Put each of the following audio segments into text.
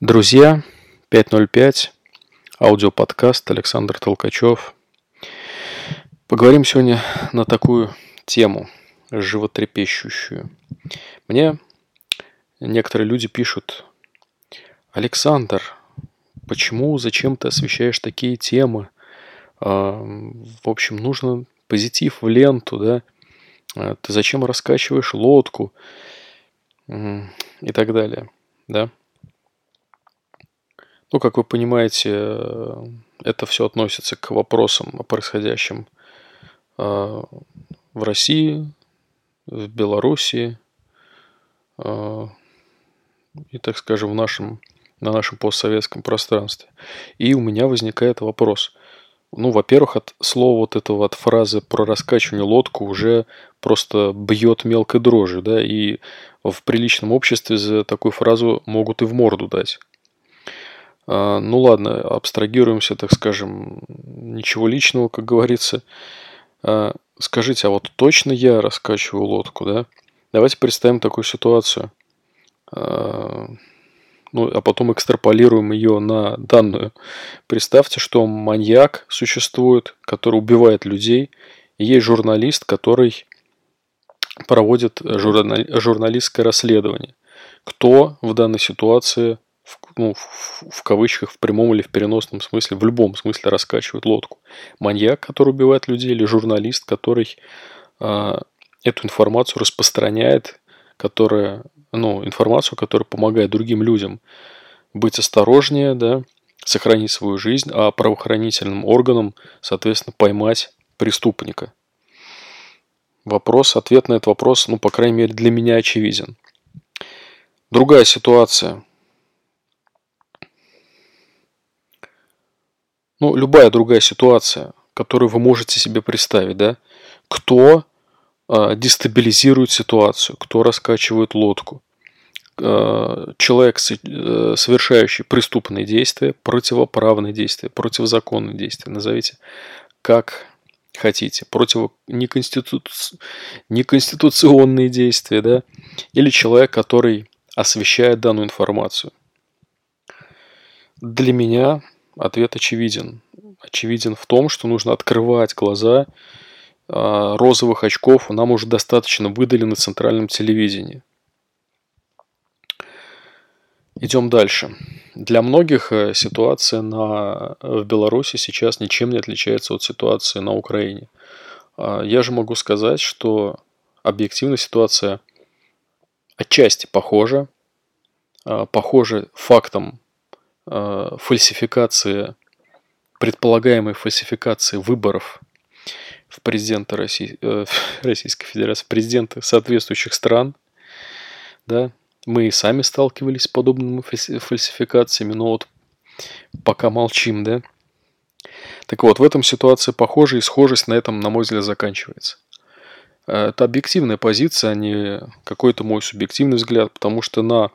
Друзья, 505, аудиоподкаст Александр Толкачев. Поговорим сегодня на такую тему, животрепещущую. Мне некоторые люди пишут, Александр, почему, зачем ты освещаешь такие темы? А, в общем, нужно позитив в ленту, да? А, ты зачем раскачиваешь лодку? И так далее, да? Ну, как вы понимаете, э, это все относится к вопросам о происходящем э, в России, в Белоруссии э, и, так скажем, в нашем, на нашем постсоветском пространстве. И у меня возникает вопрос. Ну, во-первых, от слова вот этого, от фразы про раскачивание лодку уже просто бьет мелкой дрожью, да, и в приличном обществе за такую фразу могут и в морду дать. А, ну ладно, абстрагируемся, так скажем, ничего личного, как говорится. А, скажите, а вот точно я раскачиваю лодку, да? Давайте представим такую ситуацию. А, ну, а потом экстраполируем ее на данную. Представьте, что маньяк существует, который убивает людей, и есть журналист, который проводит журналистское расследование. Кто в данной ситуации в, ну, в, в кавычках, в прямом или в переносном смысле, в любом смысле раскачивает лодку. Маньяк, который убивает людей, или журналист, который э, эту информацию распространяет, которая, ну, информацию, которая помогает другим людям быть осторожнее, да, сохранить свою жизнь, а правоохранительным органам, соответственно, поймать преступника. Вопрос, ответ на этот вопрос, ну, по крайней мере, для меня очевиден. Другая ситуация. Ну, любая другая ситуация, которую вы можете себе представить, да, кто э, дестабилизирует ситуацию, кто раскачивает лодку, э, человек, совершающий преступные действия, противоправные действия, противозаконные действия, назовите как хотите, против действия, да, или человек, который освещает данную информацию. Для меня Ответ очевиден. Очевиден в том, что нужно открывать глаза. А, розовых очков нам уже достаточно выдали на центральном телевидении. Идем дальше. Для многих э, ситуация на, в Беларуси сейчас ничем не отличается от ситуации на Украине. А, я же могу сказать, что объективная ситуация отчасти похожа, а, похожа фактом фальсификации, предполагаемой фальсификации выборов в президента России, э, Российской Федерации, президенты соответствующих стран, да, мы и сами сталкивались с подобными фальсификациями, но вот пока молчим, да. Так вот, в этом ситуации похожая и схожесть на этом, на мой взгляд, заканчивается. Э, это объективная позиция, а не какой-то мой субъективный взгляд, потому что на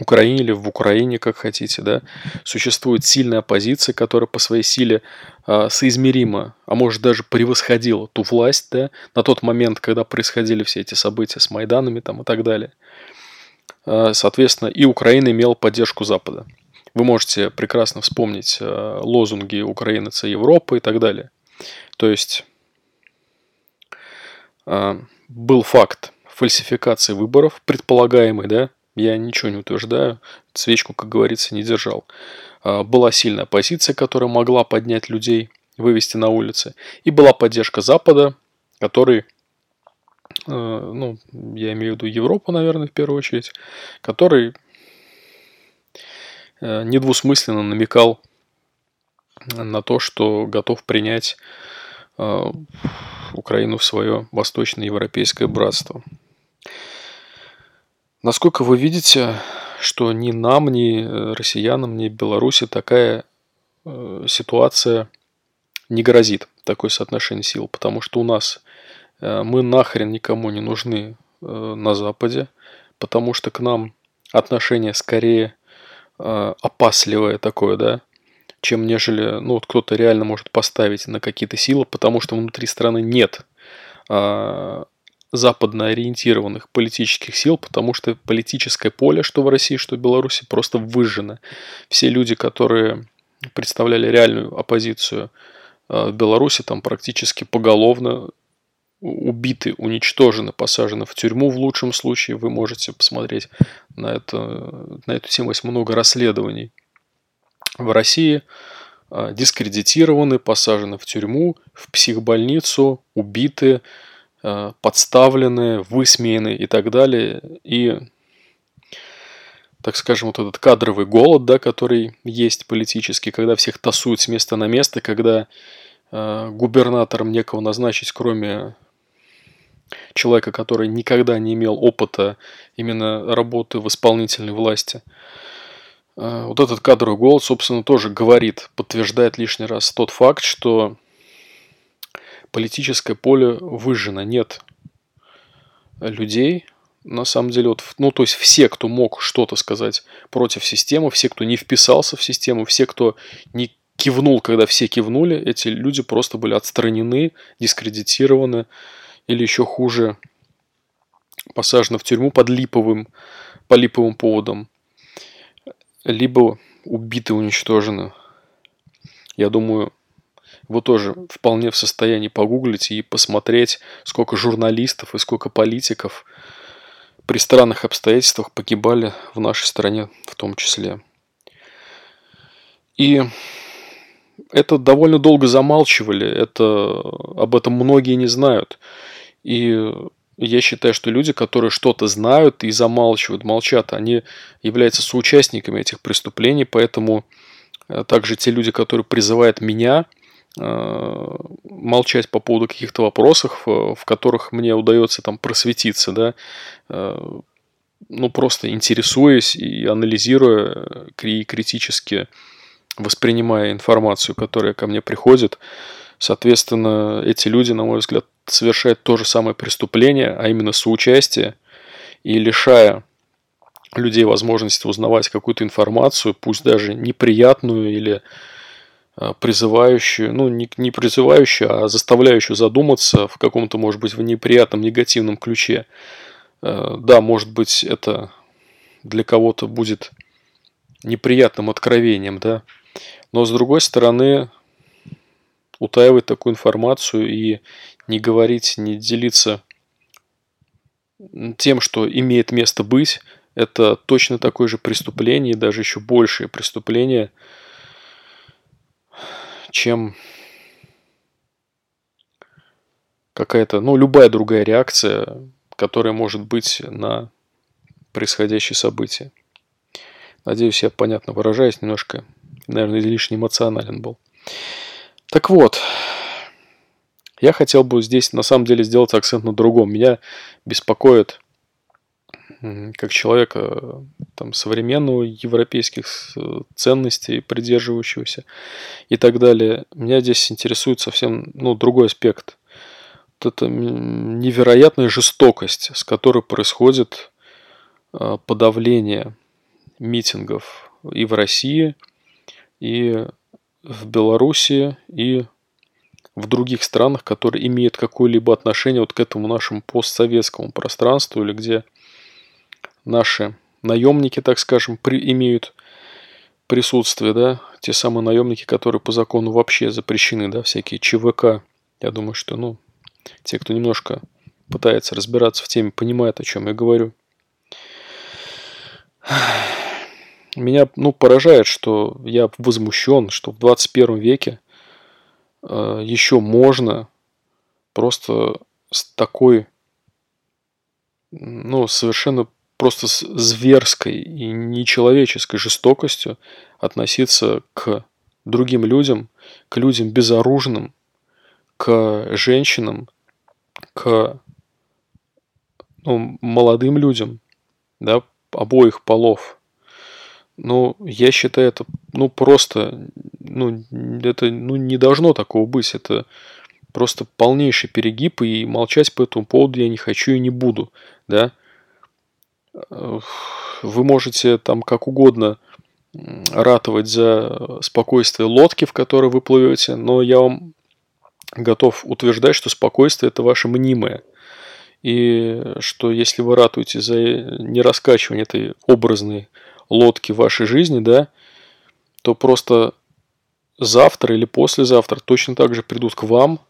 Украине или в Украине, как хотите, да, существует сильная оппозиция, которая по своей силе э, соизмерима, а может даже превосходила ту власть, да, на тот момент, когда происходили все эти события с Майданами там и так далее. Э, соответственно, и Украина имела поддержку Запада. Вы можете прекрасно вспомнить э, лозунги «Украина – это Европа» и так далее. То есть, э, был факт фальсификации выборов, предполагаемый, да, я ничего не утверждаю, свечку, как говорится, не держал. А, была сильная позиция, которая могла поднять людей, вывести на улицы. И была поддержка Запада, который, э, ну, я имею в виду Европу, наверное, в первую очередь, который э, недвусмысленно намекал на то, что готов принять э, Украину в свое восточноевропейское братство. Насколько вы видите, что ни нам, ни э, россиянам, ни Беларуси такая э, ситуация не грозит, такое соотношение сил, потому что у нас э, мы нахрен никому не нужны на Западе, потому что к нам отношение скорее опасливое такое, да, чем нежели, ну, вот кто-то реально может поставить на какие-то силы, потому что внутри страны нет э, западно ориентированных политических сил, потому что политическое поле, что в России, что в Беларуси, просто выжжено. Все люди, которые представляли реальную оппозицию э, в Беларуси, там практически поголовно убиты, уничтожены, посажены в тюрьму в лучшем случае. Вы можете посмотреть на, это, на эту тему, есть много расследований. В России э, дискредитированы, посажены в тюрьму, в психбольницу, убиты, подставлены, высмеяны и так далее. И, так скажем, вот этот кадровый голод, да, который есть политический, когда всех тасуют с места на место, когда э, губернатором некого назначить, кроме человека, который никогда не имел опыта именно работы в исполнительной власти. Э, вот этот кадровый голод, собственно, тоже говорит, подтверждает лишний раз тот факт, что политическое поле выжжено, нет людей, на самом деле, вот, ну, то есть все, кто мог что-то сказать против системы, все, кто не вписался в систему, все, кто не кивнул, когда все кивнули, эти люди просто были отстранены, дискредитированы или еще хуже, посажены в тюрьму под липовым, по липовым поводам, либо убиты, уничтожены. Я думаю, вы тоже вполне в состоянии погуглить и посмотреть, сколько журналистов и сколько политиков при странных обстоятельствах погибали в нашей стране в том числе. И это довольно долго замалчивали, это, об этом многие не знают. И я считаю, что люди, которые что-то знают и замалчивают, молчат, они являются соучастниками этих преступлений, поэтому э, также те люди, которые призывают меня – молчать по поводу каких-то вопросов, э, в которых мне удается там просветиться, да, э, ну, просто интересуясь и анализируя и критически воспринимая информацию, которая ко мне приходит, соответственно, эти люди, на мой взгляд, совершают то же самое преступление, а именно соучастие, и лишая людей возможности узнавать какую-то информацию, пусть даже неприятную или Э, призывающую, ну не, не призывающую, а заставляющую задуматься в каком-то, может быть, в неприятном, негативном ключе. Э, да, может быть, это для кого-то будет неприятным откровением, да, но с другой стороны, утаивать такую информацию и не говорить, не делиться тем, что имеет место быть, это точно такое же преступление, даже еще большее преступление – чем какая-то, ну, любая другая реакция, которая может быть на происходящее событие. Надеюсь, я понятно выражаюсь, немножко, наверное, излишне эмоционален был. Так вот, я хотел бы здесь на самом деле сделать акцент на другом. Меня беспокоит как человека там, современного, европейских э, ценностей, придерживающегося и так далее, меня здесь интересует совсем ну, другой аспект. Вот это невероятная жестокость, с которой происходит э, подавление митингов и в России, и в Беларуси, и в других странах, которые имеют какое-либо отношение вот к этому нашему постсоветскому пространству, или где наши наемники, так скажем, при, имеют присутствие, да, те самые наемники, которые по закону вообще запрещены, да, всякие ЧВК. Я думаю, что, ну, те, кто немножко пытается разбираться в теме, понимают, о чем я говорю. Меня, ну, поражает, что я возмущен, что в 21 веке э, еще можно просто с такой, ну, совершенно просто с зверской и нечеловеческой жестокостью относиться к другим людям, к людям безоружным, к женщинам, к ну, молодым людям, да, обоих полов. Ну, я считаю это, ну, просто, ну, это, ну, не должно такого быть. Это просто полнейший перегиб, и молчать по этому поводу я не хочу и не буду, да вы можете там как угодно ратовать за спокойствие лодки, в которой вы плывете, но я вам готов утверждать, что спокойствие это ваше мнимое. И что если вы ратуете за не раскачивание этой образной лодки вашей жизни, да, то просто завтра или послезавтра точно так же придут к вам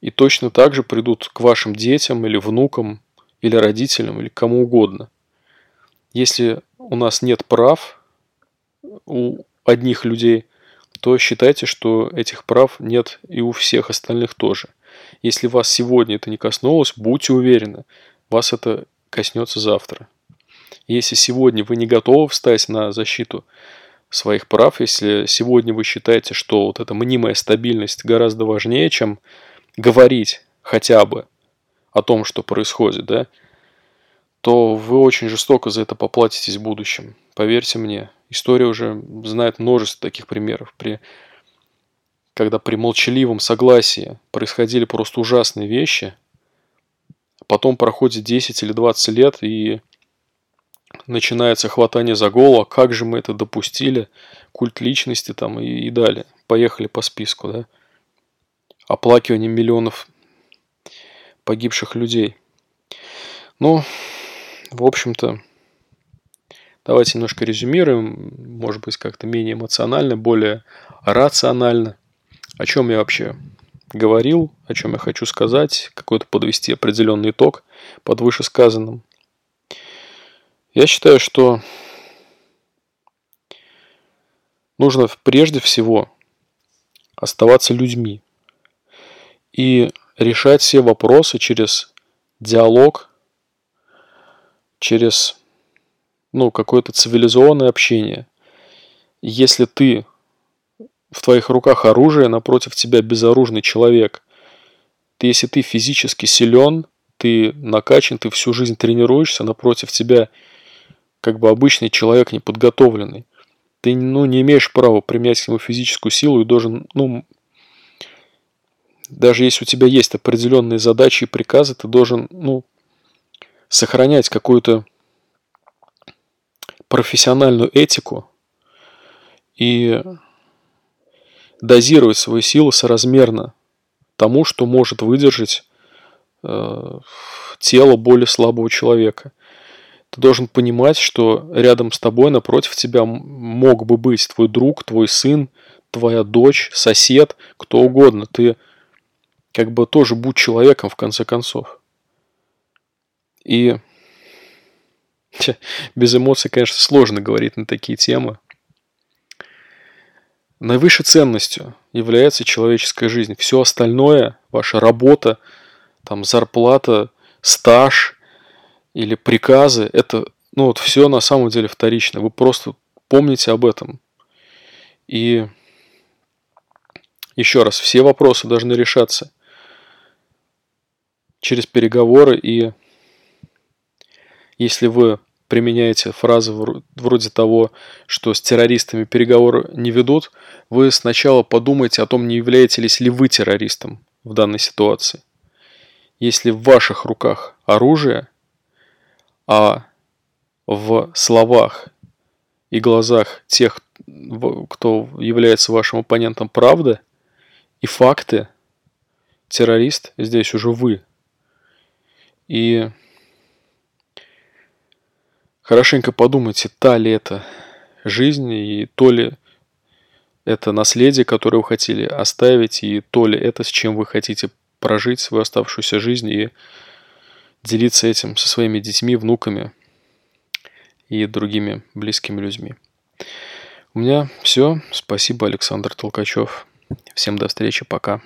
и точно так же придут к вашим детям или внукам или родителям или кому угодно. Если у нас нет прав у одних людей, то считайте, что этих прав нет и у всех остальных тоже. Если вас сегодня это не коснулось, будьте уверены, вас это коснется завтра. Если сегодня вы не готовы встать на защиту своих прав, если сегодня вы считаете, что вот эта мнимая стабильность гораздо важнее, чем говорить хотя бы о том, что происходит, да, то вы очень жестоко за это поплатитесь в будущем. Поверьте мне, история уже знает множество таких примеров, при, когда при молчаливом согласии происходили просто ужасные вещи, потом проходит 10 или 20 лет, и начинается хватание за голову, а как же мы это допустили, культ личности там и, и далее. Поехали по списку, да. Оплакивание миллионов погибших людей. Ну, в общем-то, давайте немножко резюмируем, может быть, как-то менее эмоционально, более рационально. О чем я вообще говорил, о чем я хочу сказать, какой-то подвести определенный итог под вышесказанным. Я считаю, что нужно прежде всего оставаться людьми и решать все вопросы через диалог, через ну, какое-то цивилизованное общение. Если ты в твоих руках оружие, напротив тебя безоружный человек, ты, если ты физически силен, ты накачан, ты всю жизнь тренируешься, напротив тебя как бы обычный человек неподготовленный. Ты ну, не имеешь права применять к нему физическую силу и должен, ну, даже если у тебя есть определенные задачи и приказы, ты должен, ну, сохранять какую-то профессиональную этику и дозировать свои силы соразмерно тому, что может выдержать э, тело более слабого человека ты должен понимать, что рядом с тобой, напротив тебя мог бы быть твой друг, твой сын, твоя дочь, сосед, кто угодно. Ты как бы тоже будь человеком в конце концов. И без эмоций, конечно, сложно говорить на такие темы. Наивысшей ценностью является человеческая жизнь. Все остальное, ваша работа, там, зарплата, стаж, или приказы, это, ну вот все на самом деле вторично. Вы просто помните об этом. И еще раз, все вопросы должны решаться через переговоры. И если вы применяете фразы вроде того, что с террористами переговоры не ведут, вы сначала подумайте о том, не являетесь ли вы террористом в данной ситуации. Если в ваших руках оружие – а в словах и глазах тех, кто является вашим оппонентом, правда и факты, террорист здесь уже вы. И хорошенько подумайте, та ли это жизнь и то ли это наследие, которое вы хотели оставить, и то ли это, с чем вы хотите прожить свою оставшуюся жизнь и делиться этим со своими детьми, внуками и другими близкими людьми. У меня все. Спасибо, Александр Толкачев. Всем до встречи. Пока.